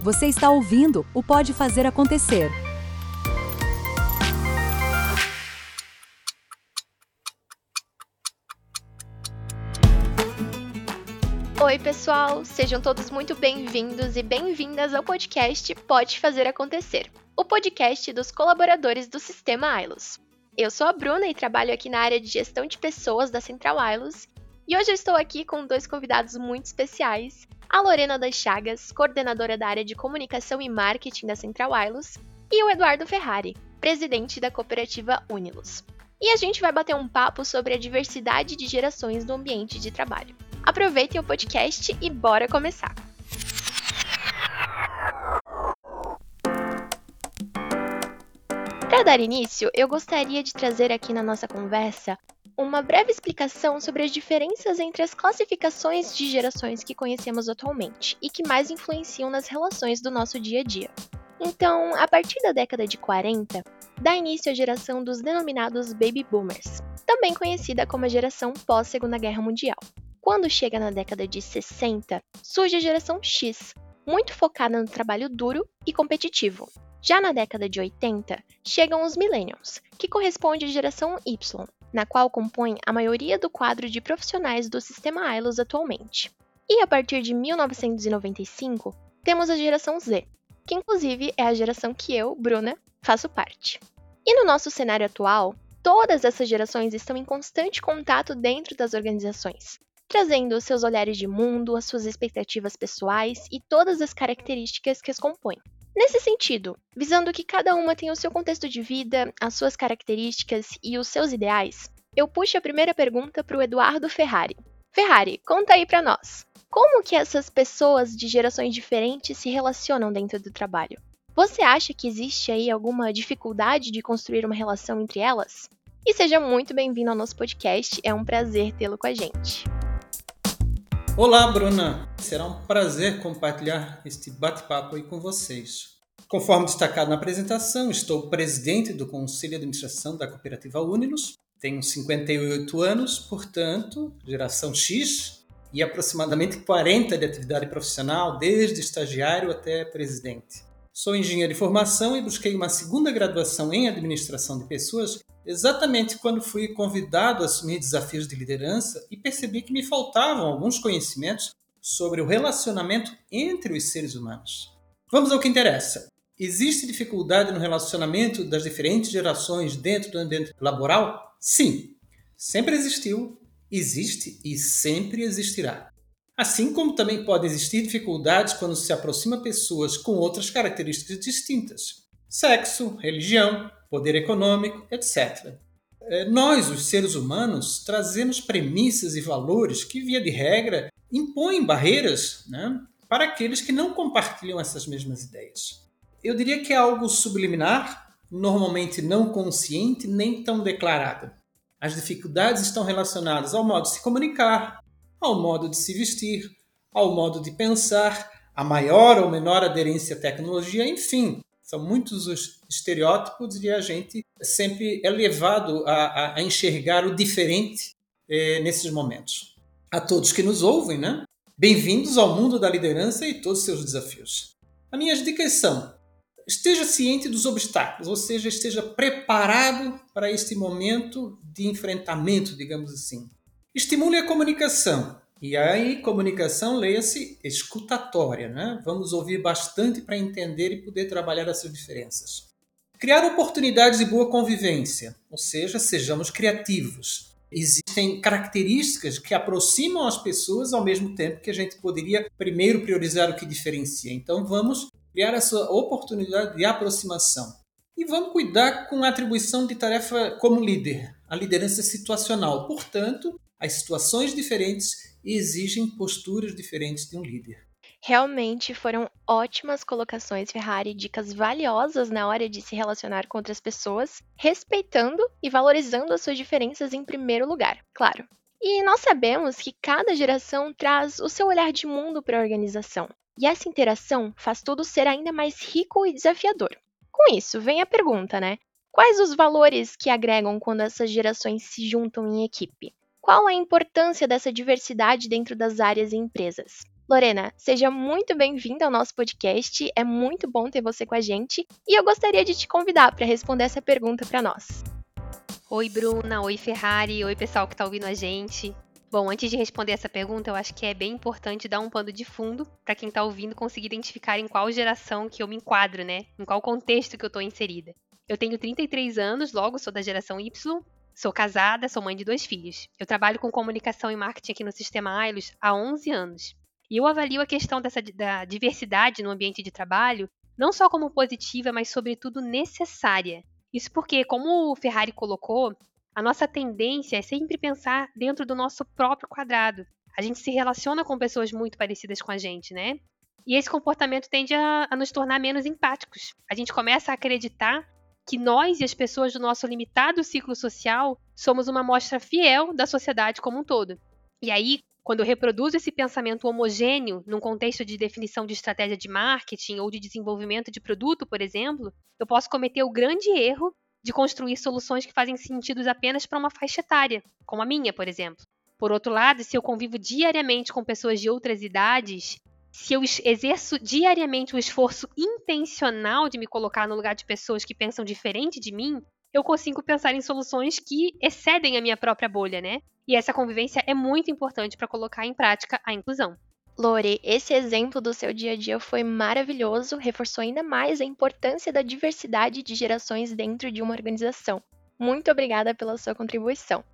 Você está ouvindo o Pode Fazer Acontecer. Oi, pessoal! Sejam todos muito bem-vindos e bem-vindas ao podcast Pode Fazer Acontecer, o podcast dos colaboradores do Sistema Ailos. Eu sou a Bruna e trabalho aqui na área de gestão de pessoas da Central Ailos, e hoje eu estou aqui com dois convidados muito especiais, a Lorena das Chagas, coordenadora da área de comunicação e marketing da Central Wireless, e o Eduardo Ferrari, presidente da cooperativa Unilus. E a gente vai bater um papo sobre a diversidade de gerações no ambiente de trabalho. Aproveitem o podcast e bora começar! Para dar início, eu gostaria de trazer aqui na nossa conversa uma breve explicação sobre as diferenças entre as classificações de gerações que conhecemos atualmente e que mais influenciam nas relações do nosso dia a dia. Então, a partir da década de 40, dá início a geração dos denominados Baby Boomers, também conhecida como a geração pós-Segunda Guerra Mundial. Quando chega na década de 60, surge a geração X, muito focada no trabalho duro e competitivo. Já na década de 80, chegam os Millennials, que corresponde à geração Y, na qual compõe a maioria do quadro de profissionais do sistema ILOS atualmente. E a partir de 1995, temos a geração Z, que inclusive é a geração que eu, Bruna, faço parte. E no nosso cenário atual, todas essas gerações estão em constante contato dentro das organizações, trazendo seus olhares de mundo, as suas expectativas pessoais e todas as características que as compõem. Nesse sentido, visando que cada uma tem o seu contexto de vida, as suas características e os seus ideais, eu puxo a primeira pergunta para o Eduardo Ferrari. Ferrari, conta aí para nós. Como que essas pessoas de gerações diferentes se relacionam dentro do trabalho? Você acha que existe aí alguma dificuldade de construir uma relação entre elas? E seja muito bem-vindo ao nosso podcast, é um prazer tê-lo com a gente. Olá, Bruna! Será um prazer compartilhar este bate-papo aí com vocês. Conforme destacado na apresentação, estou presidente do Conselho de Administração da Cooperativa Unilus, tenho 58 anos, portanto, geração X, e aproximadamente 40 de atividade profissional, desde estagiário até presidente. Sou engenheiro de formação e busquei uma segunda graduação em administração de pessoas exatamente quando fui convidado a assumir desafios de liderança e percebi que me faltavam alguns conhecimentos sobre o relacionamento entre os seres humanos. Vamos ao que interessa. Existe dificuldade no relacionamento das diferentes gerações dentro do ambiente laboral? Sim, sempre existiu, existe e sempre existirá. Assim como também pode existir dificuldades quando se aproxima pessoas com outras características distintas: sexo, religião, poder econômico, etc. É, nós, os seres humanos, trazemos premissas e valores que, via de regra, impõem barreiras né, para aqueles que não compartilham essas mesmas ideias. Eu diria que é algo subliminar, normalmente não consciente nem tão declarado. As dificuldades estão relacionadas ao modo de se comunicar, ao modo de se vestir, ao modo de pensar, a maior ou menor aderência à tecnologia, enfim, são muitos os estereótipos e a gente sempre é levado a, a enxergar o diferente eh, nesses momentos. A todos que nos ouvem, né? Bem-vindos ao mundo da liderança e todos os seus desafios. As minhas dicas são: esteja ciente dos obstáculos, ou seja, esteja preparado para este momento de enfrentamento, digamos assim. Estimule a comunicação, e aí, comunicação, leia-se escutatória, né? Vamos ouvir bastante para entender e poder trabalhar essas diferenças. Criar oportunidades de boa convivência, ou seja, sejamos criativos. Existem características que aproximam as pessoas ao mesmo tempo que a gente poderia primeiro priorizar o que diferencia. Então, vamos criar essa oportunidade de aproximação. E vamos cuidar com a atribuição de tarefa como líder, a liderança situacional. Portanto, as situações diferentes exigem posturas diferentes de um líder. Realmente foram ótimas colocações, Ferrari, dicas valiosas na hora de se relacionar com outras pessoas, respeitando e valorizando as suas diferenças em primeiro lugar, claro. E nós sabemos que cada geração traz o seu olhar de mundo para a organização, e essa interação faz tudo ser ainda mais rico e desafiador. Com isso, vem a pergunta, né? Quais os valores que agregam quando essas gerações se juntam em equipe? Qual a importância dessa diversidade dentro das áreas e empresas? Lorena, seja muito bem-vinda ao nosso podcast. É muito bom ter você com a gente e eu gostaria de te convidar para responder essa pergunta para nós. Oi, Bruna. Oi, Ferrari. Oi, pessoal que está ouvindo a gente. Bom, antes de responder essa pergunta, eu acho que é bem importante dar um pano de fundo para quem está ouvindo conseguir identificar em qual geração que eu me enquadro, né? Em qual contexto que eu estou inserida. Eu tenho 33 anos, logo sou da geração Y, sou casada, sou mãe de dois filhos. Eu trabalho com comunicação e marketing aqui no Sistema Ailos há 11 anos. E eu avalio a questão dessa da diversidade no ambiente de trabalho não só como positiva, mas sobretudo necessária. Isso porque, como o Ferrari colocou, a nossa tendência é sempre pensar dentro do nosso próprio quadrado. A gente se relaciona com pessoas muito parecidas com a gente, né? E esse comportamento tende a, a nos tornar menos empáticos. A gente começa a acreditar que nós e as pessoas do nosso limitado ciclo social somos uma amostra fiel da sociedade como um todo. E aí, quando eu reproduzo esse pensamento homogêneo num contexto de definição de estratégia de marketing ou de desenvolvimento de produto, por exemplo, eu posso cometer o grande erro de construir soluções que fazem sentido apenas para uma faixa etária, como a minha, por exemplo. Por outro lado, se eu convivo diariamente com pessoas de outras idades, se eu exerço diariamente o esforço intencional de me colocar no lugar de pessoas que pensam diferente de mim, eu consigo pensar em soluções que excedem a minha própria bolha, né? E essa convivência é muito importante para colocar em prática a inclusão. Lore, esse exemplo do seu dia a dia foi maravilhoso, reforçou ainda mais a importância da diversidade de gerações dentro de uma organização. Muito obrigada pela sua contribuição.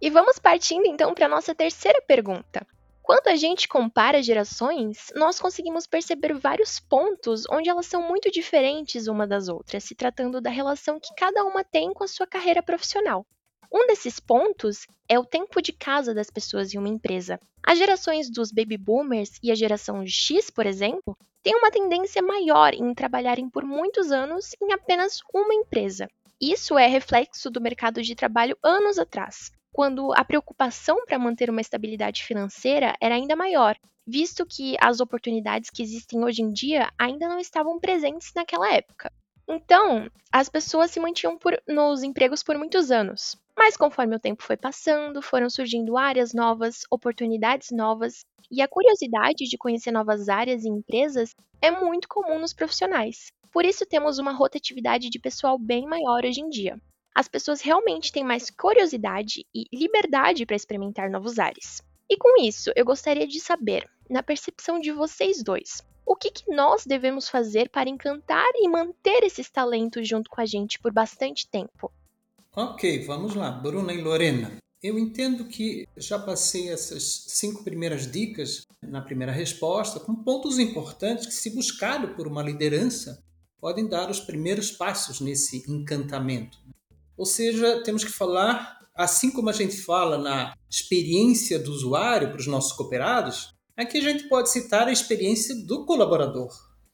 E vamos partindo então para a nossa terceira pergunta. Quando a gente compara gerações, nós conseguimos perceber vários pontos onde elas são muito diferentes uma das outras, se tratando da relação que cada uma tem com a sua carreira profissional. Um desses pontos é o tempo de casa das pessoas em uma empresa. As gerações dos baby boomers e a geração X, por exemplo, têm uma tendência maior em trabalharem por muitos anos em apenas uma empresa. Isso é reflexo do mercado de trabalho anos atrás, quando a preocupação para manter uma estabilidade financeira era ainda maior, visto que as oportunidades que existem hoje em dia ainda não estavam presentes naquela época. Então, as pessoas se mantinham por, nos empregos por muitos anos. Mas conforme o tempo foi passando, foram surgindo áreas novas, oportunidades novas, e a curiosidade de conhecer novas áreas e empresas é muito comum nos profissionais. Por isso temos uma rotatividade de pessoal bem maior hoje em dia. As pessoas realmente têm mais curiosidade e liberdade para experimentar novos ares. E com isso, eu gostaria de saber, na percepção de vocês dois, o que, que nós devemos fazer para encantar e manter esses talentos junto com a gente por bastante tempo? Ok, vamos lá, Bruna e Lorena. Eu entendo que já passei essas cinco primeiras dicas na primeira resposta com pontos importantes que, se buscado por uma liderança, podem dar os primeiros passos nesse encantamento. Ou seja, temos que falar, assim como a gente fala na experiência do usuário para os nossos cooperados, aqui a gente pode citar a experiência do colaborador.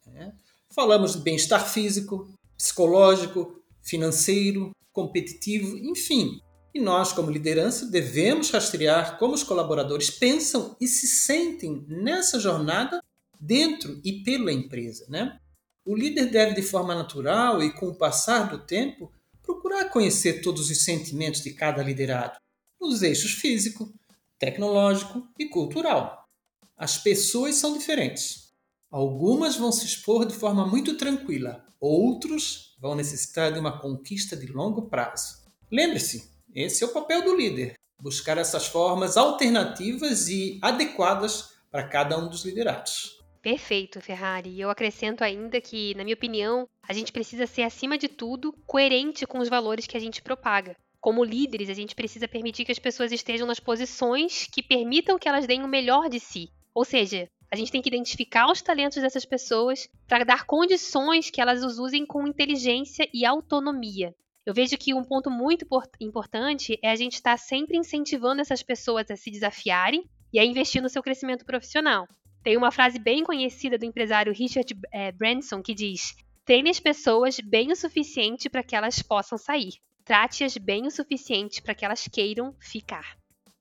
Né? Falamos de bem-estar físico, psicológico, financeiro, competitivo, enfim. E nós, como liderança, devemos rastrear como os colaboradores pensam e se sentem nessa jornada dentro e pela empresa. Né? O líder deve, de forma natural e com o passar do tempo, procurar conhecer todos os sentimentos de cada liderado, nos eixos físico, tecnológico e cultural. As pessoas são diferentes. Algumas vão se expor de forma muito tranquila, outros vão necessitar de uma conquista de longo prazo. Lembre-se, esse é o papel do líder: buscar essas formas alternativas e adequadas para cada um dos liderados. Perfeito, Ferrari. Eu acrescento ainda que, na minha opinião, a gente precisa ser, acima de tudo, coerente com os valores que a gente propaga. Como líderes, a gente precisa permitir que as pessoas estejam nas posições que permitam que elas deem o melhor de si. Ou seja, a gente tem que identificar os talentos dessas pessoas para dar condições que elas os usem com inteligência e autonomia. Eu vejo que um ponto muito importante é a gente estar tá sempre incentivando essas pessoas a se desafiarem e a investir no seu crescimento profissional. Tem uma frase bem conhecida do empresário Richard é, Branson que diz: treine as pessoas bem o suficiente para que elas possam sair. Trate-as bem o suficiente para que elas queiram ficar.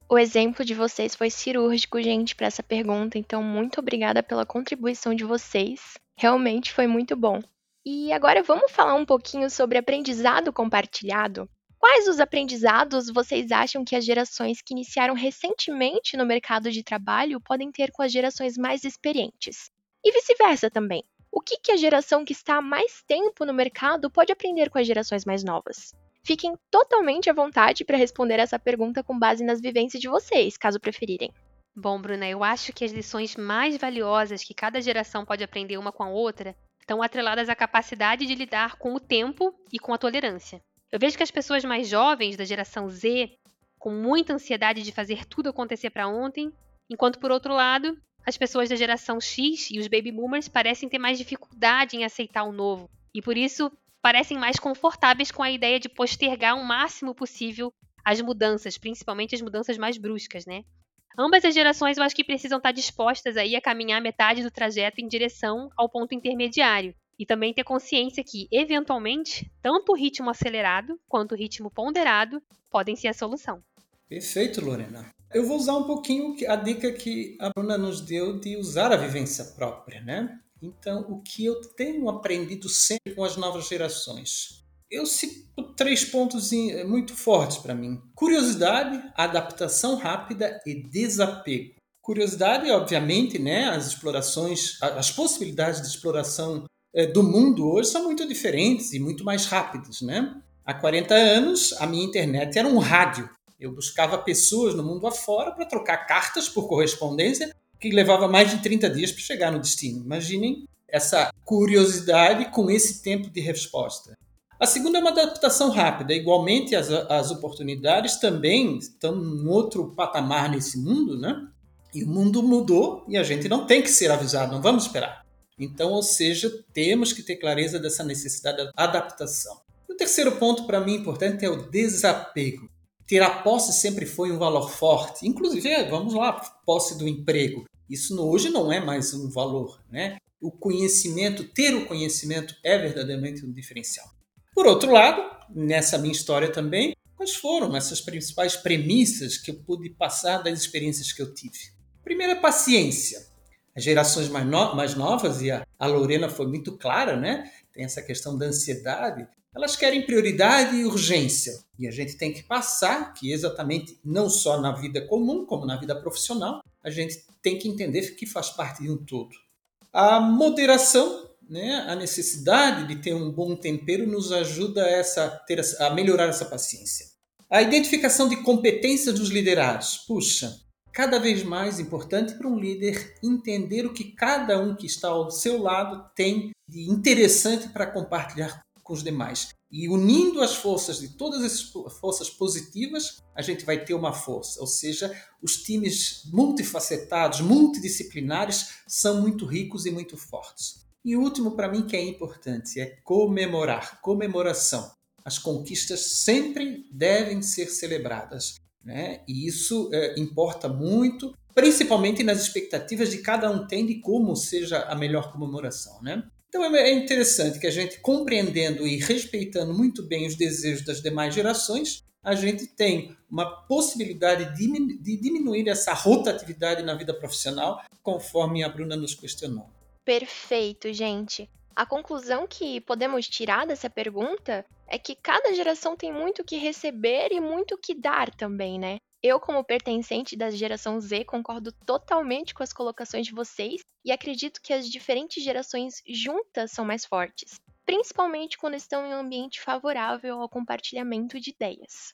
O exemplo de vocês foi cirúrgico, gente, para essa pergunta, então muito obrigada pela contribuição de vocês. Realmente foi muito bom. E agora vamos falar um pouquinho sobre aprendizado compartilhado. Quais os aprendizados vocês acham que as gerações que iniciaram recentemente no mercado de trabalho podem ter com as gerações mais experientes? E vice-versa também. O que, que a geração que está há mais tempo no mercado pode aprender com as gerações mais novas? Fiquem totalmente à vontade para responder essa pergunta com base nas vivências de vocês, caso preferirem. Bom, Bruna, eu acho que as lições mais valiosas que cada geração pode aprender uma com a outra estão atreladas à capacidade de lidar com o tempo e com a tolerância. Eu vejo que as pessoas mais jovens da geração Z, com muita ansiedade de fazer tudo acontecer para ontem, enquanto por outro lado, as pessoas da geração X e os baby boomers parecem ter mais dificuldade em aceitar o novo e por isso parecem mais confortáveis com a ideia de postergar o máximo possível as mudanças, principalmente as mudanças mais bruscas, né? Ambas as gerações eu acho que precisam estar dispostas aí a caminhar metade do trajeto em direção ao ponto intermediário. E também ter consciência que, eventualmente, tanto o ritmo acelerado quanto o ritmo ponderado podem ser a solução. Perfeito, Lorena. Eu vou usar um pouquinho a dica que a Bruna nos deu de usar a vivência própria, né? Então, o que eu tenho aprendido sempre com as novas gerações? eu cito três pontos muito fortes para mim: curiosidade, adaptação rápida e desapego. Curiosidade, obviamente, né? As explorações, as possibilidades de exploração eh, do mundo hoje são muito diferentes e muito mais rápidas, né? Há 40 anos, a minha internet era um rádio. Eu buscava pessoas no mundo afora para trocar cartas por correspondência, que levava mais de 30 dias para chegar no destino. Imaginem essa curiosidade com esse tempo de resposta. A segunda é uma adaptação rápida. Igualmente, as, as oportunidades também estão em outro patamar nesse mundo, né? E o mundo mudou e a gente não tem que ser avisado, não vamos esperar. Então, ou seja, temos que ter clareza dessa necessidade de adaptação. O terceiro ponto para mim importante é o desapego. Ter a posse sempre foi um valor forte. Inclusive, é, vamos lá, posse do emprego. Isso hoje não é mais um valor, né? O conhecimento, ter o conhecimento é verdadeiramente um diferencial. Por outro lado, nessa minha história também, quais foram essas principais premissas que eu pude passar das experiências que eu tive? Primeiro, é paciência. As gerações mais, no mais novas, e a, a Lorena foi muito clara, né? tem essa questão da ansiedade, elas querem prioridade e urgência. E a gente tem que passar que exatamente não só na vida comum, como na vida profissional, a gente tem que entender que faz parte de um todo. A moderação né, a necessidade de ter um bom tempero nos ajuda a, essa, ter, a melhorar essa paciência. A identificação de competências dos liderados. Puxa, cada vez mais importante para um líder entender o que cada um que está ao seu lado tem de interessante para compartilhar com os demais. E unindo as forças de todas as forças positivas, a gente vai ter uma força. Ou seja, os times multifacetados, multidisciplinares, são muito ricos e muito fortes. E o último para mim que é importante é comemorar, comemoração. As conquistas sempre devem ser celebradas, né? E isso é, importa muito, principalmente nas expectativas de cada um tem de como seja a melhor comemoração, né? Então é, é interessante que a gente compreendendo e respeitando muito bem os desejos das demais gerações, a gente tem uma possibilidade de diminuir essa rotatividade na vida profissional, conforme a Bruna nos questionou. Perfeito, gente. A conclusão que podemos tirar dessa pergunta é que cada geração tem muito que receber e muito que dar também, né? Eu, como pertencente da geração Z, concordo totalmente com as colocações de vocês e acredito que as diferentes gerações juntas são mais fortes, principalmente quando estão em um ambiente favorável ao compartilhamento de ideias.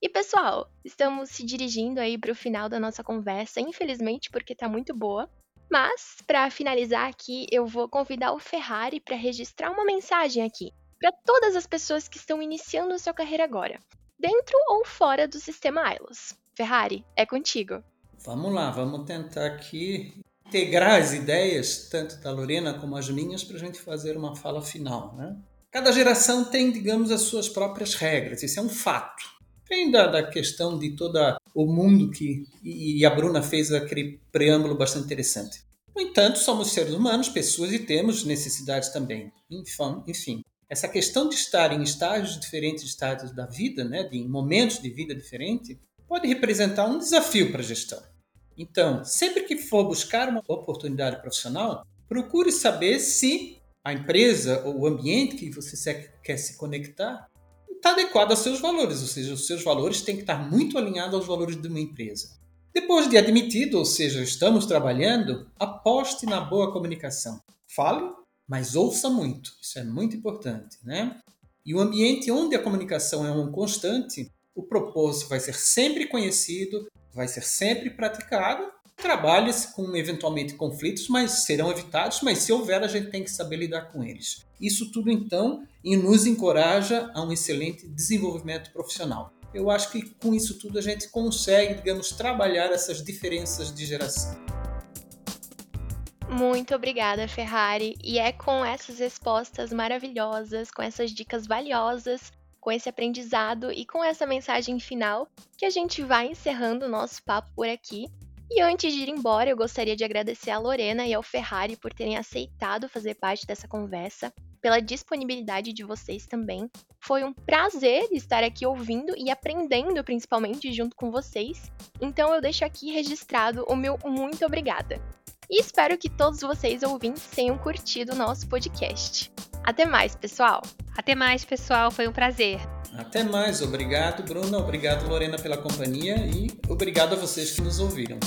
E pessoal, estamos se dirigindo aí para o final da nossa conversa, infelizmente porque está muito boa, mas, para finalizar aqui, eu vou convidar o Ferrari para registrar uma mensagem aqui para todas as pessoas que estão iniciando a sua carreira agora, dentro ou fora do sistema ILOS. Ferrari, é contigo. Vamos lá, vamos tentar aqui integrar as ideias, tanto da Lorena como as minhas, para a gente fazer uma fala final. Né? Cada geração tem, digamos, as suas próprias regras, isso é um fato. Vem da, da questão de todo o mundo que. E, a Bruna fez aquele preâmbulo bastante interessante. No entanto, somos seres humanos, pessoas e temos necessidades também. Enfim, enfim essa questão de estar em estágios diferentes, estágios da vida, né, de momentos de vida diferentes, pode representar um desafio para a gestão. Então, sempre que for buscar uma oportunidade profissional, procure saber se a empresa ou o ambiente que você quer se conectar está adequado aos seus valores, ou seja, os seus valores têm que estar muito alinhados aos valores de uma empresa. Depois de admitido, ou seja, estamos trabalhando, aposte na boa comunicação. Fale, mas ouça muito. Isso é muito importante, né? E o ambiente onde a comunicação é um constante, o propósito vai ser sempre conhecido, vai ser sempre praticado. Trabalhe-se com eventualmente conflitos, mas serão evitados, mas se houver, a gente tem que saber lidar com eles. Isso tudo então nos encoraja a um excelente desenvolvimento profissional. Eu acho que com isso tudo a gente consegue, digamos, trabalhar essas diferenças de geração. Muito obrigada, Ferrari. E é com essas respostas maravilhosas, com essas dicas valiosas, com esse aprendizado e com essa mensagem final que a gente vai encerrando o nosso papo por aqui. E antes de ir embora, eu gostaria de agradecer a Lorena e ao Ferrari por terem aceitado fazer parte dessa conversa, pela disponibilidade de vocês também. Foi um prazer estar aqui ouvindo e aprendendo, principalmente, junto com vocês. Então eu deixo aqui registrado o meu muito obrigada e espero que todos vocês ouvintes tenham curtido o nosso podcast. Até mais, pessoal! Até mais, pessoal, foi um prazer. Até mais, obrigado, Bruna, obrigado, Lorena, pela companhia e obrigado a vocês que nos ouviram.